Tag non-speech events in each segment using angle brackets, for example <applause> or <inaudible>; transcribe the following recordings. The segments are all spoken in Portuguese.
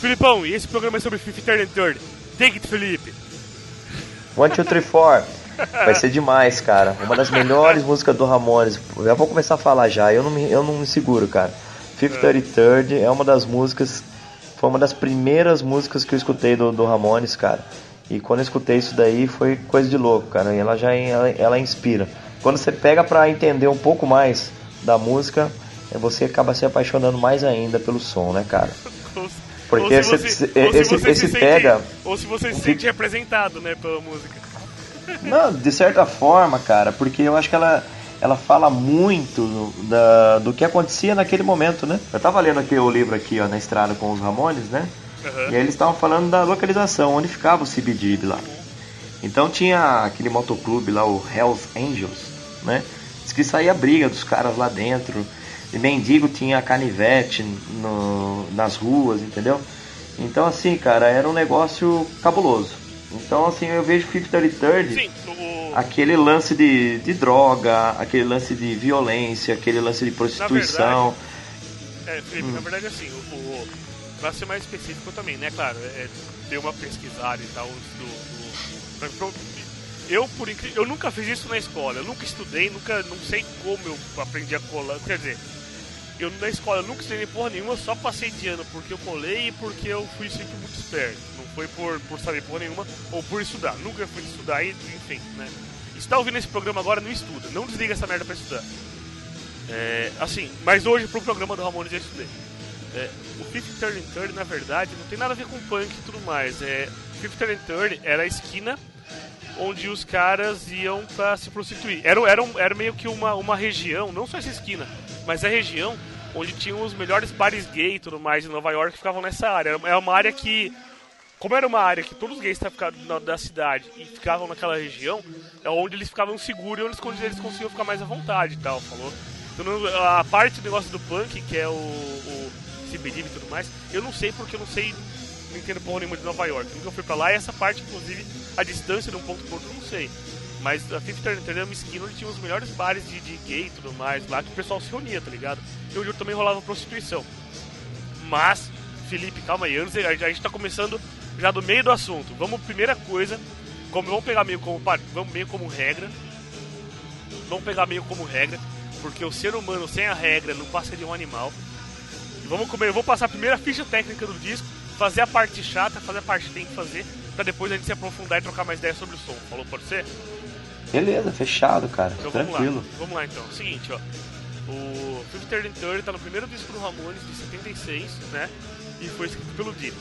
Filipão, e esse programa é sobre Fifth Third and Third. Take it, Felipe. One, two, three, four. <laughs> Vai ser demais, cara. Uma das melhores músicas do Ramones. Já vou começar a falar já. Eu não me, eu não me seguro, cara. Fifth Thirty Third é uma das músicas. Foi uma das primeiras músicas que eu escutei do, do Ramones, cara. E quando eu escutei isso daí foi coisa de louco, cara. E ela já ela, ela inspira. Quando você pega pra entender um pouco mais da música, você acaba se apaixonando mais ainda pelo som, né, cara? Porque esse, você- esse, se esse, se sente- pega. Ou se você se sente representado, né, pela música. Não, de certa forma, cara, porque eu acho que ela, ela fala muito da, do que acontecia naquele momento, né? Eu tava lendo aqui o livro aqui, ó, na estrada com os Ramones, né? Aham. E aí eles estavam falando da localização, onde ficava o CBGB lá. Então tinha aquele motoclube lá, o Hells Angels, né? Diz que saía briga dos caras lá dentro. E mendigo tinha canivete no, nas ruas, entendeu? Então assim, cara, era um negócio cabuloso. Então assim, eu vejo Fifth Third Sim, aquele lance de, de droga, aquele lance de violência, aquele lance de prostituição. É, Felipe, Hum. na verdade, assim, o, o, pra ser mais específico também, né, claro, é, dei uma pesquisada e tal do. do eu, por incrível, eu nunca fiz isso na escola, eu nunca estudei, nunca, não sei como eu aprendi a colar, quer dizer, eu na escola eu nunca estudei porra nenhuma, só passei de ano porque eu colei e porque eu fui sempre muito esperto, não foi por, por saber porra nenhuma ou por estudar, nunca fui estudar enfim, né. E se tá ouvindo esse programa agora, não estuda, não desliga essa merda pra estudar. É, assim, mas hoje pro programa do Ramones eu estudei. É, o Fifth Third and Third, na verdade, não tem nada a ver com punk e tudo mais. É, Fifth Third and Third era a esquina onde os caras iam pra se prostituir. Era, era, um- era meio que uma, uma região, não só essa esquina, mas a região onde tinham os melhores bares gay e tudo mais em Nova York que ficavam nessa área. Era uma área que como era uma área que todos os gays estavam da cidade e ficavam naquela região, é onde eles ficavam seguros e onde eles, conseguiam ficar mais à vontade e tal, falou? Então, a parte do negócio do punk, que é o, o e tudo mais, eu não sei porque eu não sei, não entendo porra nenhuma de Nova York. Nunca fui pra lá e essa parte, inclusive, a distância de um ponto pro outro, eu não sei. Mas a Fifth Third é uma esquina onde tinha os melhores bares de, de gay e tudo mais, lá que o pessoal se reunia, tá ligado? E onde também rolava prostituição. Mas, Felipe, calma aí, antes, a gente tá começando já do meio do assunto. Vamos, primeira coisa, como, vamos pegar meio como, vamos meio como regra. Vamos pegar meio como regra, porque o ser humano sem a regra não passa de um animal. Vamos comer, eu vou passar a primeira ficha técnica do disco, fazer a parte chata, fazer a parte que tem que fazer, pra depois a gente se aprofundar e trocar mais ideias sobre o som. Falou, pode ser? Beleza, fechado, cara. Então vamos Tranquilo. lá. Vamos lá então. Seguinte, ó. O Fifth and Third tá no primeiro disco do Ramones de 76, né? E foi escrito pelo Dino.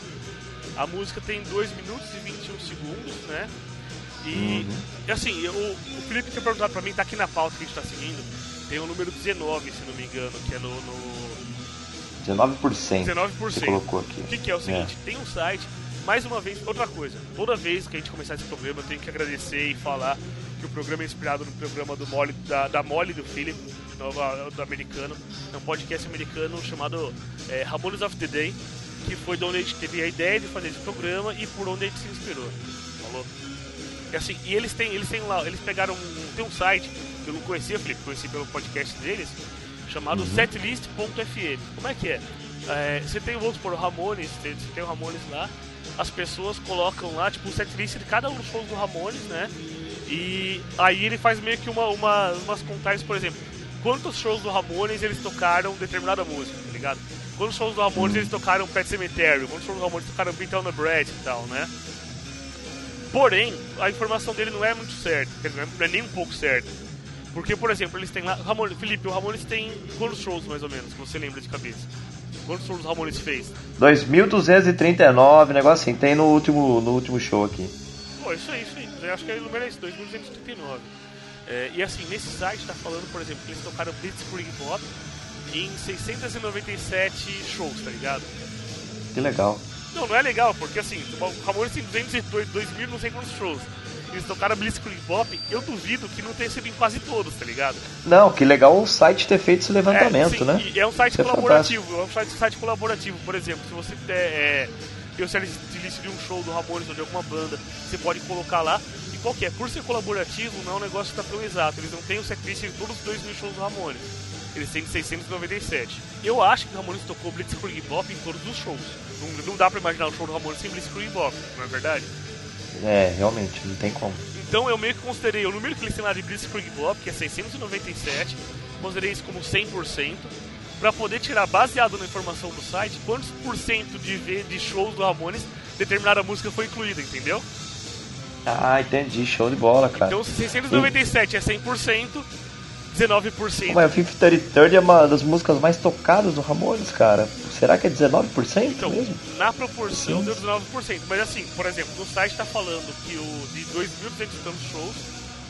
A música tem 2 minutos e 21 segundos, né? E e assim, eu- o Felipe tinha perguntado pra mim, tá aqui na pauta que a gente tá seguindo, tem o número 19, se não me engano, que é no. no 19%. 19%. Você colocou aqui. O que, que é o seguinte, tem um site, mais uma vez, outra coisa, toda vez que a gente começar esse programa eu tenho que agradecer e falar que o programa é inspirado no programa do Molly, da, da Molly do Philip, nova, do americano, é um podcast americano chamado é, Ramones of the Day, que foi de onde a gente teve a ideia de fazer esse programa e por onde a gente se inspirou. Falou? E assim, e eles têm, eles têm lá, eles pegaram um, tem um site que eu não conhecia, Felipe, conheci pelo podcast deles, chamado setlist.fm. Como é que é? É, Você tem, vamos supor, o Ramones, tem- você tem o Ramones lá, as pessoas colocam lá, tipo, o setlist de cada um dos shows do Ramones, né? E aí ele faz meio que uma, uma, umas contagens, por exemplo, quantos shows do Ramones eles tocaram determinada música, tá ligado? Quantos shows do Ramones eles tocaram Pet Cemetery, quantos shows do Ramones tocaram Beat on the Bread e tal, né? Porém, a informação dele não é muito certa, não é nem um pouco certa. Porque, por exemplo, eles têm lá. Felipe, o Ramones tem quantos shows mais ou menos, que você lembra de cabeça? Quantos shows o Ramones fez? 2.239, negócio assim, tem no último, no último show aqui. Pô, isso aí, isso aí. Eu acho que é o número é esse, 2239. É, e assim, nesse site tá falando, por exemplo, que eles tocaram Blitzkrieg Pop em 697 shows, tá ligado? Que legal. Não, não é legal, porque assim, o Ramones tem 202, 2 mil não sei quantos shows. Eles tocaram Blitzkrieg Bop, eu duvido que não tenha sido em quase todos, tá ligado? Não, que legal o site ter feito esse levantamento, é, sim, né? É um site Isso é colaborativo, é, é um site, site, colaborativo, por exemplo, se você é, tem o setlist de um show do Ramones ou de alguma banda, você pode colocar lá, e qualquer, é? por ser colaborativo, não é um negócio que tá tão exato, eles não têm o setlist de todos os 2 mil shows do Ramones. Eles têm 697. Eu acho que o Ramones tocou Blitzkrieg Bop em todos os shows. Não, não dá pra imaginar o show do Ramones sem Blitzkrieg Bop, não é verdade? É, realmente, não tem como. Então eu meio que considerei o número que eles têm lá de Blitzkrieg Bop, que é 697, considerei isso como 100%, para poder tirar, baseado na informação do site, quantos por cento de, de shows do Ramones determinada música foi incluída, entendeu? Ah, entendi, show de bola, cara. Então se 697 e... é 100%, 19%. Mas o Fifth Third é uma das músicas mais tocadas do Ramones, cara. Será que é 19% então, mesmo? Na proporção Sim. deu 19%. Mas assim, por exemplo, no site tá falando que o de 2.200 tantos shows,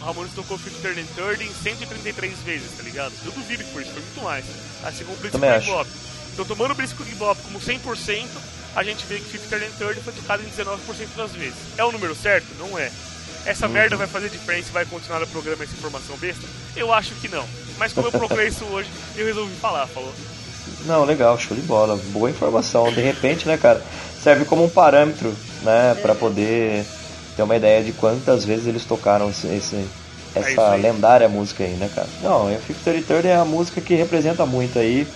o Ramones tocou Fifth Third and Third em 133 vezes, tá ligado? Eu duvido que foi isso, foi muito mais. Assim como o Blitzkrieg Bop. Então tomando o Blitzkrieg Bop como 100%, a gente vê que Fifth Third and Third foi tocado em 19% das vezes. É o número certo? Não é. Essa uhum. merda vai fazer diferença e vai continuar no programa essa informação besta? Eu acho que não. Mas como eu procurei isso hoje, eu resolvi falar, falou. Não, legal, show de bola. Boa informação. De repente, né, cara, serve como um parâmetro, né, para poder ter uma ideia de quantas vezes eles tocaram esse, esse essa é lendária música aí, né, cara? Não, o Fifth Third é a música que representa muito aí.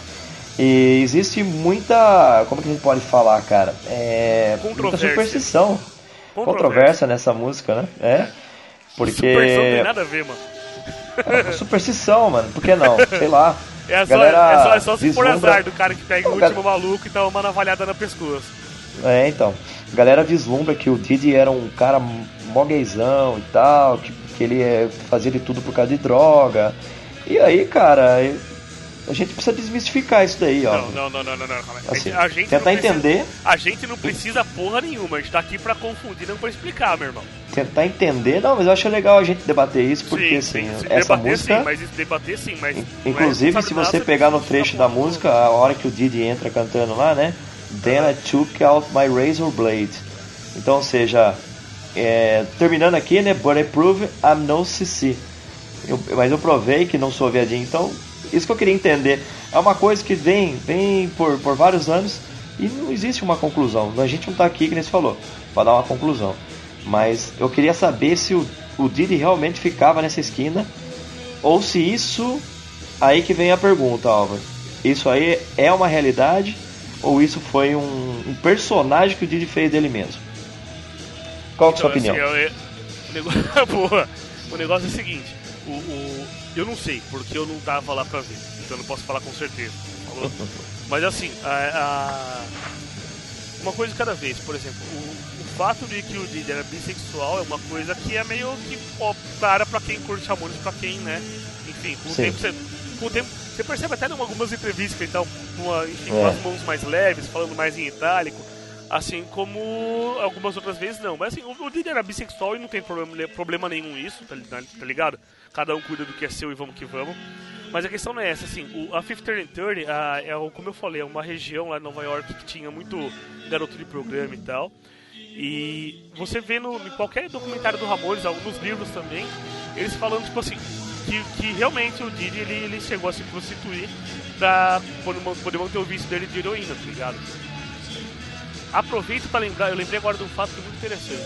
E existe muita. Como que a gente pode falar, cara? É. Muita superstição controvérsia nessa música, né? É. Porque. Superstição tem nada a ver, mano. É, superstição, mano. Por que não? Sei lá. É só, é só, é só se for azar do cara que pega o último maluco e toma uma navalhada na pescoço. É, então. A galera vislumbra que o Didi era um cara moguezão e tal, que, que ele é, fazia de tudo por causa de droga. E aí, cara, a gente precisa desmistificar isso daí, ó. Não, não, não, não, não. Assim, a gente tentar precisa, entender. A gente não precisa porra nenhuma, a gente tá aqui pra confundir, não pra explicar, meu irmão. Tentar entender, não, mas eu acho legal a gente debater isso, porque sim, assim, sim, essa debater, música. Sim, mas debater sim, mas. É inclusive, é se você pegar no trecho da música, a hora que o Didi entra cantando lá, né? Then I took out my razor blade. Então, ou seja, é, terminando aqui, né? But I prove I'm no CC. Eu, mas eu provei que não sou viadinho, então isso que eu queria entender. É uma coisa que vem, vem por, por vários anos e não existe uma conclusão. A gente não está aqui, que nem você falou, para dar uma conclusão. Mas eu queria saber se o, o Didi realmente ficava nessa esquina ou se isso. Aí que vem a pergunta, Álvaro. Isso aí é uma realidade ou isso foi um, um personagem que o Didi fez dele mesmo? Qual é a sua então, opinião? Assim, eu, eu, o, negócio, <laughs> boa. o negócio é o seguinte: o, o, eu não sei, porque eu não tava lá pra ver. Então eu não posso falar com certeza. Falou? <laughs> Mas assim, a, a, uma coisa cada vez. Por exemplo, o, o fato de que o Didi era bissexual é uma coisa que é meio que ó, clara pra quem curte Ramones, pra quem, né? Enfim, com o tempo você. Com o tempo, você percebe até em algumas entrevistas que ele tá com, é. com as mãos mais leves, falando mais em itálico. Assim como algumas outras vezes não. Mas assim, o, o Didi era bissexual e não tem problema, problema nenhum isso, tá, tá ligado? Cada um cuida do que é seu e vamos que vamos. Mas a questão não é essa, assim, o, a Fifth and Third, a, é, como eu falei, é uma região lá em Nova York que tinha muito garoto de programa e tal. E você vê no, em qualquer documentário do Ramones, alguns livros também, eles falando, tipo assim, que, que realmente o Didi ele, ele chegou a se prostituir pra poder manter o vício dele de heroína, tá ligado? Aproveito para lembrar, eu lembrei agora de um fato muito interessante.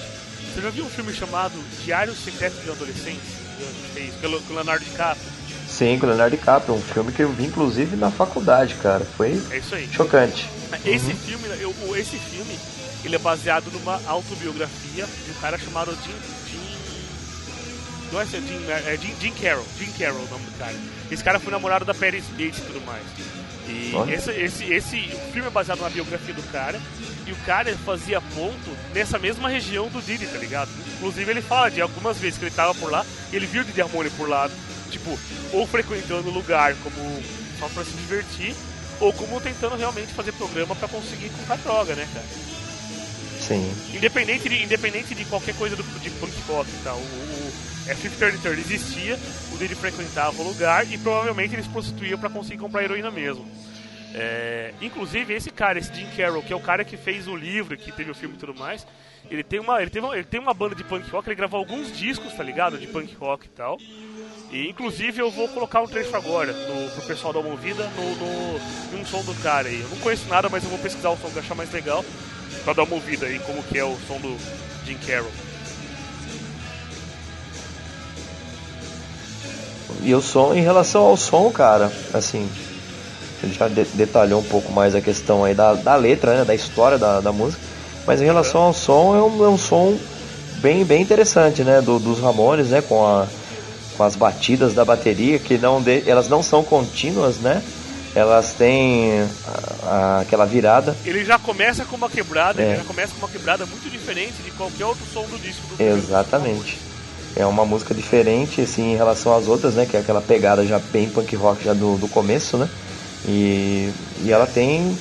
Você já viu um filme chamado Diário Secreto de um Adolescente? Fez pelo, pelo Leonardo DiCaprio. Sim, com o Leonardo DiCaprio, um filme que eu vi inclusive na faculdade, cara. Foi é isso aí. chocante. Esse uhum. filme, eu, esse filme, ele é baseado numa autobiografia de um cara chamado Jim não é Jim, é Jim, Jim Carroll, Jim Carroll o nome do cara. Esse cara foi namorado da Paris Bates e tudo mais. E esse, esse, esse filme é baseado na biografia do cara. E o cara fazia ponto nessa mesma região do Didi, tá ligado? Inclusive ele fala de algumas vezes que ele tava por lá e ele viu o Didi Harmony por lá, tipo, ou frequentando o lugar como só pra se divertir, ou como tentando realmente fazer programa para conseguir comprar droga, né, cara? Sim. Independente de, independente de qualquer coisa do, de punk rock e tal, o, o F-30 existia, o Didi frequentava o lugar e provavelmente eles prostituíam para conseguir comprar heroína mesmo. É, inclusive, esse cara, esse Jim Carroll, que é o cara que fez o livro, que teve o filme e tudo mais, ele tem uma, ele tem uma, ele tem uma banda de punk rock, ele gravou alguns discos, tá ligado? De punk rock e tal. E inclusive eu vou colocar um trecho agora no, pro pessoal da Movida no, no, um som do cara aí. Eu não conheço nada, mas eu vou pesquisar o som que eu achar mais legal pra dar uma ouvida aí como que é o som do Jim Carroll. E o som, em relação ao som, cara, assim, ele já de detalhou um pouco mais a questão aí da, da letra, né, da história da, da música, mas em relação ao som, é um, é um som bem, bem interessante, né, do, dos Ramones, né, com, a, com as batidas da bateria, que não de, elas não são contínuas, né, elas têm a, a, aquela virada. Ele já começa com uma quebrada, é. ele já começa com uma quebrada muito diferente de qualquer outro som do disco. Do Exatamente. É uma música diferente, assim, em relação às outras, né? Que é aquela pegada já bem punk rock já do, do começo, né? E, e ela tem.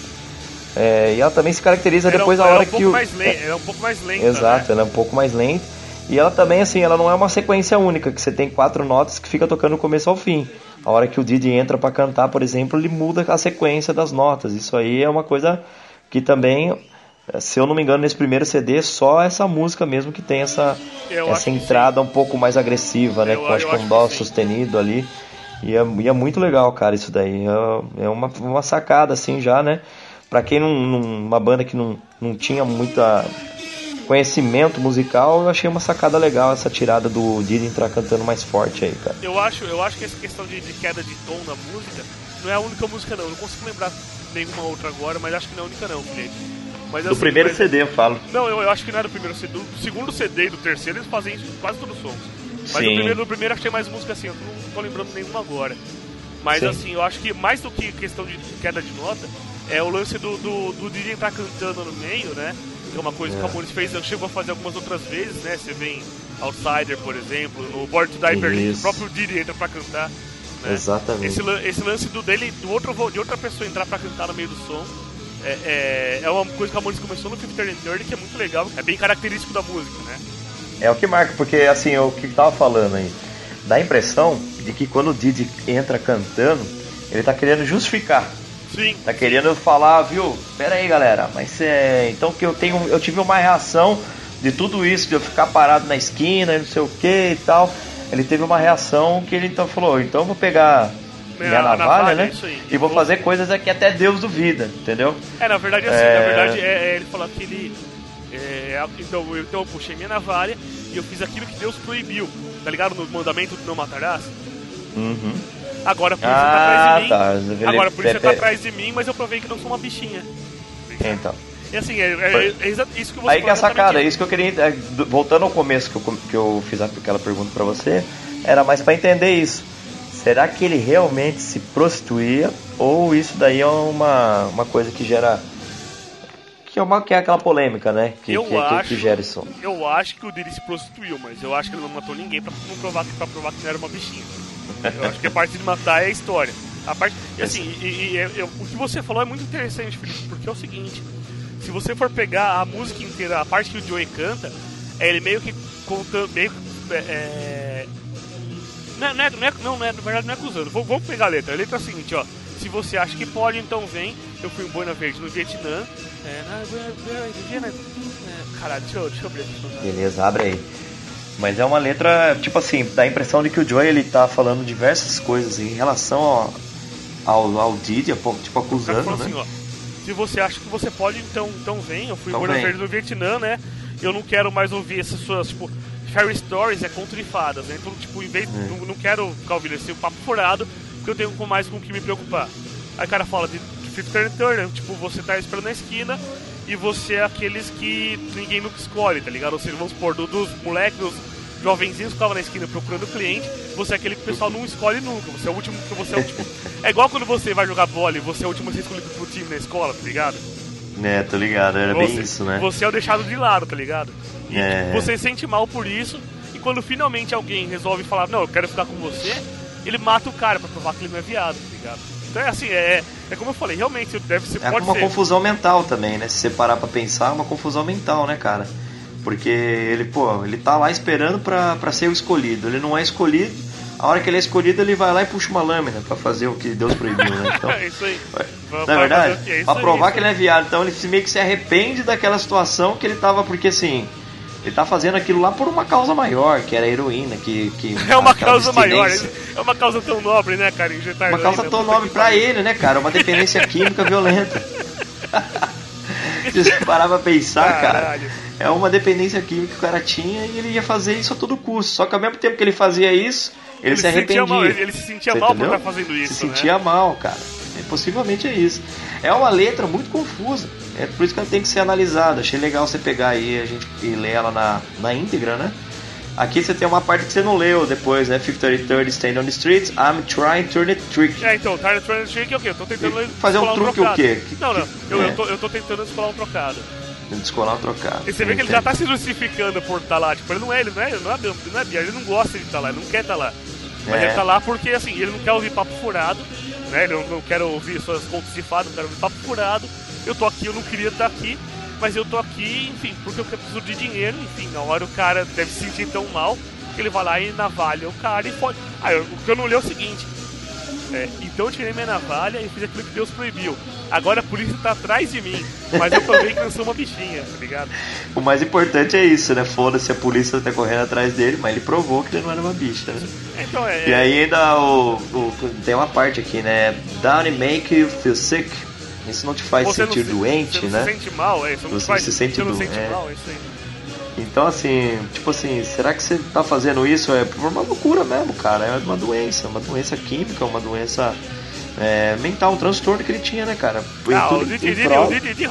É, e ela também se caracteriza depois é da hora um que o. Mais lenta, é, é um pouco mais lenta. Exato, né? ela é um pouco mais lenta. E ela também, assim, ela não é uma sequência única, que você tem quatro notas que fica tocando do começo ao fim. A hora que o Didi entra para cantar, por exemplo, ele muda a sequência das notas. Isso aí é uma coisa que também se eu não me engano, nesse primeiro CD, só essa música mesmo que tem essa, essa entrada um pouco mais agressiva, né? Eu, com, acho, com um dó sustenido ali. E é, e é, muito legal, cara, isso daí. É, é uma, uma sacada, assim, já, né? Pra quem não, não, uma banda que não, não tinha muita conhecimento musical, eu achei uma sacada legal essa tirada do Didi entrar cantando mais forte aí, cara. Eu acho, eu acho que essa questão de, de queda de tom na música não é a única música, não. Eu não consigo lembrar nenhuma outra agora, mas acho que não é a única, não, Felipe. Mas, do assim, primeiro mas... CD, eu falo. Não, eu, eu, acho que não é do primeiro CD. Do segundo CD e do terceiro eles fazem isso quase todos os sons. Mas Sim. do primeiro, do primeiro achei mais música assim, eu não tô lembrando nenhuma agora. Mas Sim. assim, eu acho que mais do que questão de queda de nota, é o lance do, do, do Didi entrar cantando no meio, né? Que é uma coisa é. que o Ramones fez, eu chego a fazer algumas outras vezes, né? Você vem Outsider, por exemplo, no Board to Die Berlin, o próprio Didi entra pra cantar. Né? Exatamente. Esse, esse lance do dele, do outro, de outra pessoa entrar pra cantar no meio do som é, é, é, uma coisa que a música começou no 50 Dirty que é muito legal, é bem característico da música, né? É o que marca, porque assim, o que tava falando aí, dá a impressão de que quando o Didi entra cantando, ele tá querendo justificar. Sim. Tá querendo falar, viu? Pera aí, galera, mas é. Então que eu tenho. Eu tive uma reação de tudo isso, de eu ficar parado na esquina e não sei o que e tal. Ele teve uma reação que ele então falou, então eu vou pegar minha navalha, navalha, né? E vou fazer coisas que até Deus duvida, entendeu? É, na verdade, assim, é... na verdade, é, é, ele falou que ele. É, então, eu, então eu puxei minha navalha e eu fiz aquilo que Deus proibiu, tá ligado? No mandamento não matarás. Uhum. Agora por isso ah, você tá atrás de mim. Tá. Agora por isso você tá atrás de mim, mas eu provei que não sou uma bichinha. Então. E assim, é, é, é isso que você Aí que é a sacada, é isso que eu queria. É, voltando ao começo que eu, que eu fiz aquela pergunta pra você, era mais para entender isso Será que ele realmente se prostituía ou isso daí é uma, uma coisa que gera que é, uma, que é aquela polêmica, né? Que, eu que, acho, que, que gera isso. Eu acho que o dele se prostituiu, mas eu acho que ele não matou ninguém pra, não provar, pra provar que não era uma bichinha. Eu acho que a parte de matar é a história. A parte, e assim, e, e, e, o que você falou é muito interessante, Felipe, porque é o seguinte: se você for pegar a música inteira, a parte que o Joey canta, é ele meio que contando, meio é, é não, não, é, não, é, não, é, na verdade não é acusando. Vamos pegar a letra. A letra é a seguinte, ó. Se você acha que pode, então vem. Eu fui em Boina Verde no Vietnã. É, na, na, é, caralho, deixa eu, deixa eu abrir aqui. Beleza, abre aí. Mas é uma letra, tipo assim, dá a impressão de que o Joey ele tá falando diversas coisas em relação ao, ao, ao Didi, tipo acusando, né? Assim, ó, se você acha que você pode, então, então vem. Eu fui então em Boina Verde no Vietnã, né? Eu não quero mais ouvir essas suas, tipo, Fairy Stories é conto de fadas, né? Então, tipo, em vez. Hum. Não, não, quero ficar ouvindo esse papo furado, porque eu tenho com mais com o que me preocupar. Aí o cara fala de, Fifth Turn, né? tipo, você tá esperando na esquina e você é aqueles que ninguém nunca escolhe, tá ligado? Ou seja, vamos supor, do, dos moleques, dos jovenzinhos que estavam na esquina procurando cliente, você é aquele que o pessoal não escolhe nunca. Você é o último que você é o último. <laughs> É igual quando você vai jogar bola e você é o último a ser escolhido pro time na escola, tá ligado? É, tô ligado, era você, bem isso, né? Você é o deixado de lado, tá ligado? E é. você sente mal por isso, e quando finalmente alguém resolve falar, não, eu quero ficar com você, ele mata o cara pra provar que ele não é viado, tá ligado? Então é assim, é, é como eu falei, realmente deve ser. É uma ser. confusão mental também, né? Se você parar pra pensar, é uma confusão mental, né, cara? Porque ele, pô, ele tá lá esperando pra, pra ser o escolhido. Ele não é escolhido, A hora que ele é escolhido, ele vai lá e puxa uma lâmina pra fazer o que Deus proibiu, né? <laughs> Então, é isso aí. Na é verdade, é pra provar aí, que ele é viado. Então ele meio que se arrepende daquela situação que ele tava, porque assim, ele tá fazendo aquilo lá por uma causa maior, que era a heroína, que. que <laughs> é uma causa maior, é uma causa tão nobre, né, cara? Injetar uma causa tão nobre pra ele, né, cara? Uma dependência <laughs> química violenta. Se você parar pra pensar, Caralho. cara, é uma dependência química que o cara tinha e ele ia fazer isso a todo custo. Só que ao mesmo tempo que ele fazia isso, ele, ele se arrependia. Mal, ele, ele, se sentia você mal entendeu? por estar fazendo isso. Se sentia né? mal, cara. É, possivelmente é isso. É uma letra muito confusa. É por isso que ela tem que ser analisada. Achei legal você pegar aí a gente e ler ela na, na íntegra, né? Aqui você tem uma parte que você não leu depois, né? 5030 Stand on the Streets, I'm trying to turn it trick. É, então, turn it trick é o quê? Eu tô tentando fazer um truque um o quê? Que, não, não, eu, é. eu, tô, eu tô tentando descolar um trocado. Descolar um trocado. E você vê que ele já tá se justificando por estar tá lá. Tipo, ele não é, ele não é, ele não é, ele não é, ele não gosta de estar tá lá, ele não quer estar tá lá. Mas é. ele tá lá porque, assim, ele não quer ouvir papo furado, né? Ele não, não quer ouvir suas contas de fado, não quer ouvir papo furado. Eu tô aqui, eu não queria estar aqui, mas eu tô aqui, enfim, porque eu preciso de dinheiro, enfim, na hora o cara deve se sentir tão mal que ele vai lá e navalha o cara e pode. Ah, eu, o que eu não li é o seguinte. É, então eu tirei minha navalha e fiz aquilo que Deus proibiu. Agora a polícia tá atrás de mim, mas eu provei que não sou uma bichinha, tá ligado? O mais importante é isso, né? Foda-se a polícia tá correndo atrás dele, mas ele provou que ele não era uma bicha, né? Então, é, e aí ainda o, o, tem uma parte aqui, né? Down and make you feel sick. Isso não te faz você sentir doente, você né? Você se sente mal, é isso. Não você faz, se sente, do... sente é. mal, é isso aí. Então, assim, tipo assim, será que você tá fazendo isso é por uma loucura mesmo, cara? É uma doença, uma doença química, uma doença é, mental, um transtorno que ele tinha, né, cara? Ah, o Didi, o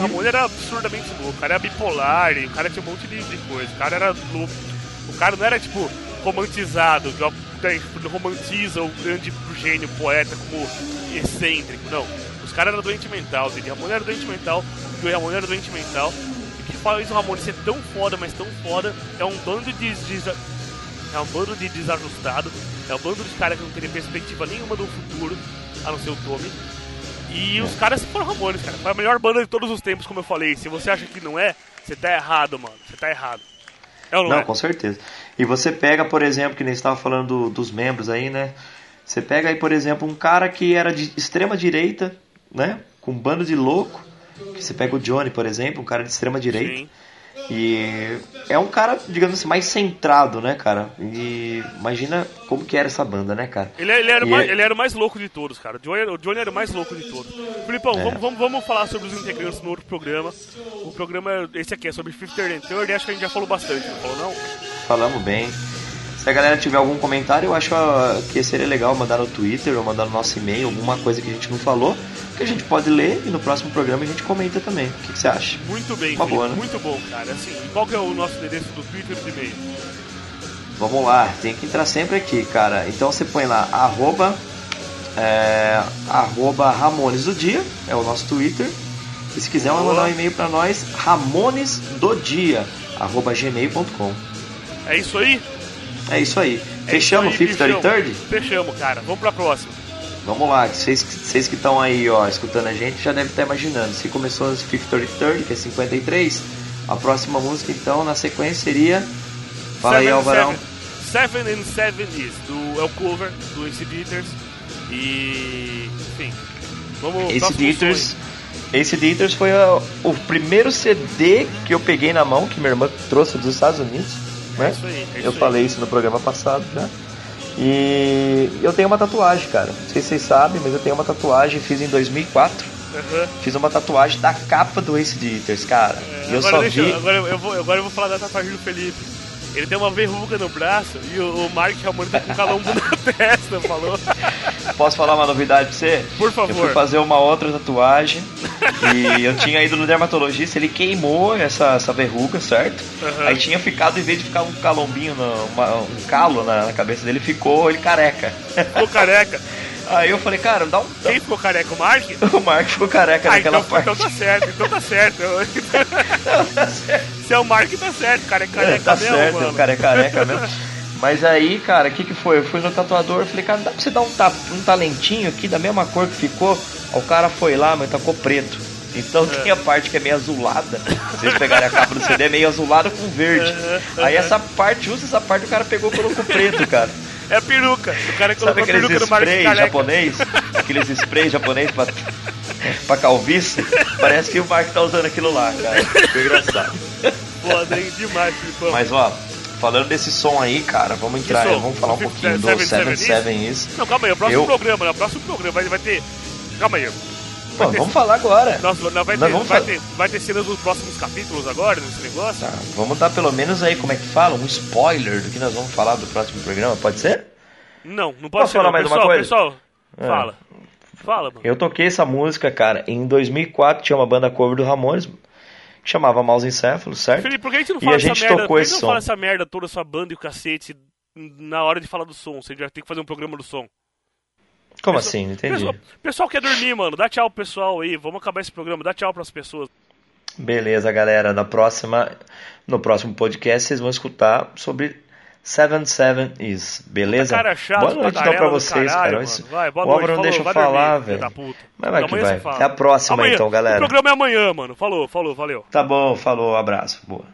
Ramone era absurdamente louco. O cara era bipolar, o cara tinha um monte de, de coisa. O cara era louco. O cara não era, tipo, romantizado, que romantiza o grande gênio, poeta como excêntrico. Não. Os caras eram doente mental. O Didi Ramone era doente mental. O Joey era doente mental que faz o Ramones ser tão foda, mas tão foda, é um bando de, de é um bando de desajustado, é um bando de caras que não tem perspectiva nenhuma do futuro, a não ser o Tommy. E os caras foram Ramones, cara. Foi a melhor banda de todos os tempos, como eu falei. Se você acha que não é, você tá errado, mano. Você tá errado. É não, não é? com certeza. E você pega, por exemplo, que nem estava falando do, dos membros aí, né? Você pega aí, por exemplo, um cara que era de extrema direita, né? Com um bando de louco você pega o Johnny, por exemplo, um cara de extrema direita. Sim. E é um cara, digamos assim, mais centrado, né, cara? E imagina como que era essa banda, né, cara? Ele, ele, era, mais, é... ele era o mais louco de todos, cara. O Johnny, o Johnny era o mais louco de todos. Filipão, é. vamos, vamos, vamos falar sobre os integrantes no outro programa. O programa, esse aqui é sobre Fifth and Third, acho que a gente já falou bastante, não falou não? Falamos bem. Se a galera tiver algum comentário, eu acho que seria legal mandar no Twitter ou mandar no nosso e-mail, alguma coisa que a gente não falou, que a gente pode ler e no próximo programa a gente comenta também. O que, que você acha? Muito bem, Uma boa, né? muito bom, cara. Assim, qual que é o nosso endereço do Twitter e do e-mail? Vamos lá, tem que entrar sempre aqui, cara. Então você põe lá, arroba, é, arroba Ramones do Dia, é o nosso Twitter. E se quiser mandar um e-mail para nós, Ramones do Dia, arroba gmail.com. É isso aí? É isso aí. É Fechamos o 33rd? Fechamos, cara. Vamos pra próxima. Vamos lá, vocês, vocês que estão aí, ó, escutando a gente, já devem estar imaginando. Se começou no 53rd, que é 53, a próxima música, então, na sequência seria... Fala seven aí, Alvarão. Seven, seven and Seven is, do, é o cover do Ace Eaters. E, enfim, vamos... Ace Eaters... Ace Eaters foi a, o primeiro CD que eu peguei na mão, que minha irmã trouxe dos Estados Unidos né? É isso aí, é isso eu falei isso no programa passado já. E eu tenho uma tatuagem, cara. Não sei se vocês sabem, mas eu tenho uma tatuagem, fiz em 2004. Uhum. Fiz uma tatuagem da capa do Ace Eaters, cara. É, e eu só deixa, vi. Agora eu, vou, agora eu vou falar da tatuagem do Felipe. Ele tem uma verruga no braço e o, o Mark Ramone tá com calombo na <laughs> testa, falou. Posso falar uma novidade pra você? Por favor. Eu fui fazer uma outra tatuagem e eu tinha ido no dermatologista, ele queimou essa, essa verruga, certo? Uhum. Aí tinha ficado, em vez de ficar um calombinho, uma, um calo na, na cabeça dele, ficou ele careca. Ficou careca. Aí eu falei, cara, dá um. Quem ficou careca? O Mark? <laughs> O Mark ficou careca ah, naquela então, parte. Então tá certo, então tá certo. <laughs> não, tá certo. Se é o Mark, tá certo, cara é careca é, tá mesmo. Certo, mano. o cara é careca mesmo. <laughs> Mas aí, cara, o que que foi? Eu fui no tatuador e falei, cara, dá pra você dar um, ta um talentinho aqui da mesma cor que ficou? O cara foi lá, mas tacou preto. Então é. tem a parte que é meio azulada. Se vocês pegarem a capa do CD, é meio azulada com verde. Aí essa parte, justo essa parte, o cara pegou e colocou preto, cara. É a peruca. O cara Sabe colocou a aqueles peruca no Marcos Careca. japonês? Aqueles spray japonês pra, pra calvície? Parece que o Mark tá usando aquilo lá, cara. Ficou engraçado. Foda, hein? Demais, Filipão. Mas ó, falando desse som aí, cara, vamos entrar, vamos falar um pouquinho do 77 77 Is. Não, calma aí, o próximo Eu- programa, né? O próximo programa vai, vai ter. Calma aí. Pô, vamos falar agora. Nossa, não, vai, ter, vamos vai, ter, vai ter cenas dos próximos capítulos agora desse negócio? Tá, vamos dar pelo menos aí, como é que fala? Um spoiler do que nós vamos falar do próximo programa, pode ser? Não, não pode Posso ser. falar não. mais uma pessoal, coisa? pessoal, É. fala. Fala, mano. Eu toquei essa música, cara, em 2004 tinha uma banda cover do Ramones que chamava Mouse Encéfalo, certo? Felipe, por que a gente não fala essa gente merda? tocou Por que esse não som. fala essa merda toda, essa banda e o cacete na hora de falar do som? Você já tem que fazer um programa do som. Como Pessoal- assim? Não entendi. Pessoal, pessoal quer dormir, mano. Dá tchau pro pessoal aí. Vamos acabar esse programa. Dá tchau pras pessoas. Beleza, galera. Na próxima, no próximo podcast vocês vão escutar sobre 77 Is, beleza? Cara chato, boa noite então pra vocês, caralho, cara. Isso- Vai, boa o Álvaro não falou, deixa eu falar, velho. Mas vai que vai. Até a próxima Amanhã. então, galera. O programa é amanhã, mano. Falou, falou, valeu. Tá bom, falou, abraço. Boa.